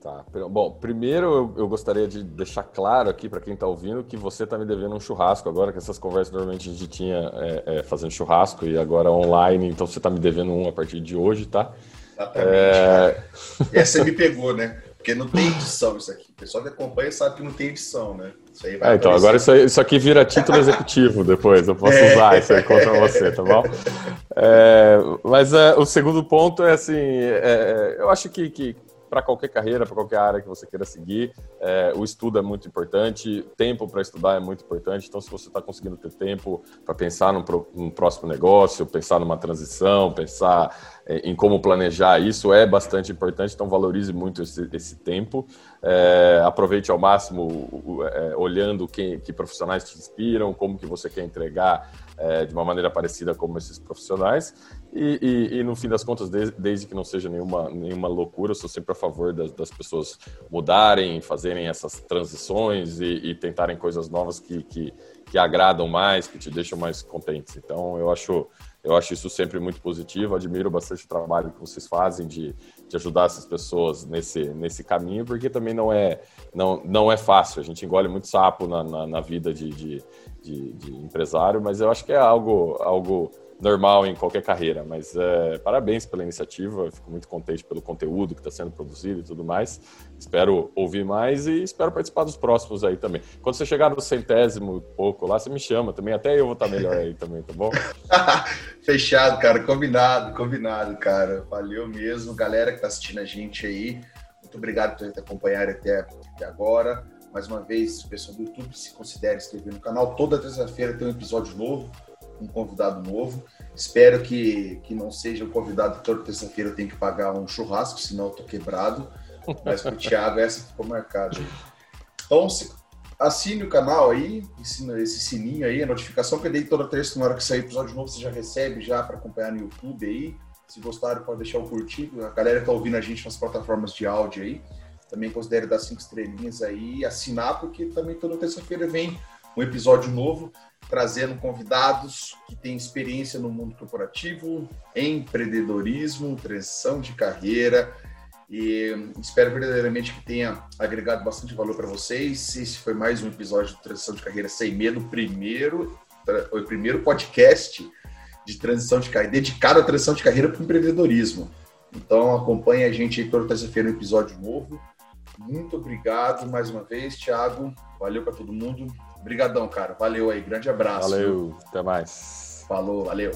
Tá. Bom, primeiro eu, eu gostaria de deixar claro aqui para quem está ouvindo que você está me devendo um churrasco agora, que essas conversas normalmente a gente tinha é, é, fazendo churrasco e agora online, então você está me devendo um a partir de hoje, tá?
Exatamente. É... Essa me pegou, né? Porque não tem edição isso aqui. O pessoal que acompanha sabe que não tem edição, né?
Isso aí vai é, então, agora isso, isso, aqui vira título executivo depois. Eu posso é. usar isso aí contra você, tá bom? É, mas é, o segundo ponto é assim: é, eu acho que, que para qualquer carreira, para qualquer área que você queira seguir, é, o estudo é muito importante, tempo para estudar é muito importante. Então, se você está conseguindo ter tempo para pensar num, num, próximo negócio, pensar numa transição, pensar é, em como planejar isso, é bastante importante. Então, valorize muito esse, esse tempo. É, aproveite ao máximo é, olhando quem, que profissionais te inspiram, como que você quer entregar é, de uma maneira parecida como esses profissionais. E, e, e no fim das contas, desde, desde, que não seja nenhuma, nenhuma loucura, eu sou sempre a favor das, das pessoas mudarem, fazerem essas transições e, e tentarem coisas novas que, que, que agradam mais, que te deixam mais contentes. Então, eu acho eu acho isso sempre muito positivo, admiro bastante o trabalho que vocês fazem de, de ajudar essas pessoas nesse, nesse caminho, porque também não é, não, não é fácil. A gente engole muito sapo na, na, na vida de, de, de, de, empresário, mas eu acho que é algo, algo normal em qualquer carreira. Mas é, parabéns pela iniciativa, fico muito contente pelo conteúdo que está sendo produzido e tudo mais. Espero ouvir mais e espero participar dos próximos aí também. Quando você chegar no centésimo pouco lá, você me chama também, até eu vou estar tá melhor aí também, tá bom?
Fechado, cara, combinado, combinado, cara. Valeu mesmo, galera que está assistindo a gente aí. Muito obrigado por ter acompanhado até, até agora mais uma vez, pessoal do YouTube se considere inscrever no canal. Toda terça-feira tem um episódio novo, um convidado novo. Espero que, que não seja um convidado toda terça-feira tem que pagar um churrasco, senão eu tô quebrado. Mas para o Thiago essa ficou marcada. Então, se, assine o canal aí, ensina esse sininho aí, a notificação que eu dei toda terça, na hora que sair episódio novo, você já recebe já para acompanhar no YouTube aí. Se gostaram, pode deixar o curtido. A galera que tá ouvindo a gente nas plataformas de áudio aí, também considere dar cinco estrelinhas aí, assinar, porque também toda terça-feira vem um episódio novo, trazendo convidados que têm experiência no mundo corporativo, empreendedorismo, transição de carreira, e espero verdadeiramente que tenha agregado bastante valor para vocês. Esse foi mais um episódio de Transição de Carreira Sem Medo, primeiro, o primeiro podcast de transição de carreira, dedicado à transição de carreira para o empreendedorismo. Então acompanhe a gente aí toda terça-feira no episódio novo. Muito obrigado mais uma vez, Thiago. Valeu para todo mundo. Obrigadão, cara. Valeu aí. Grande abraço.
Valeu. Até mais.
Falou. Valeu.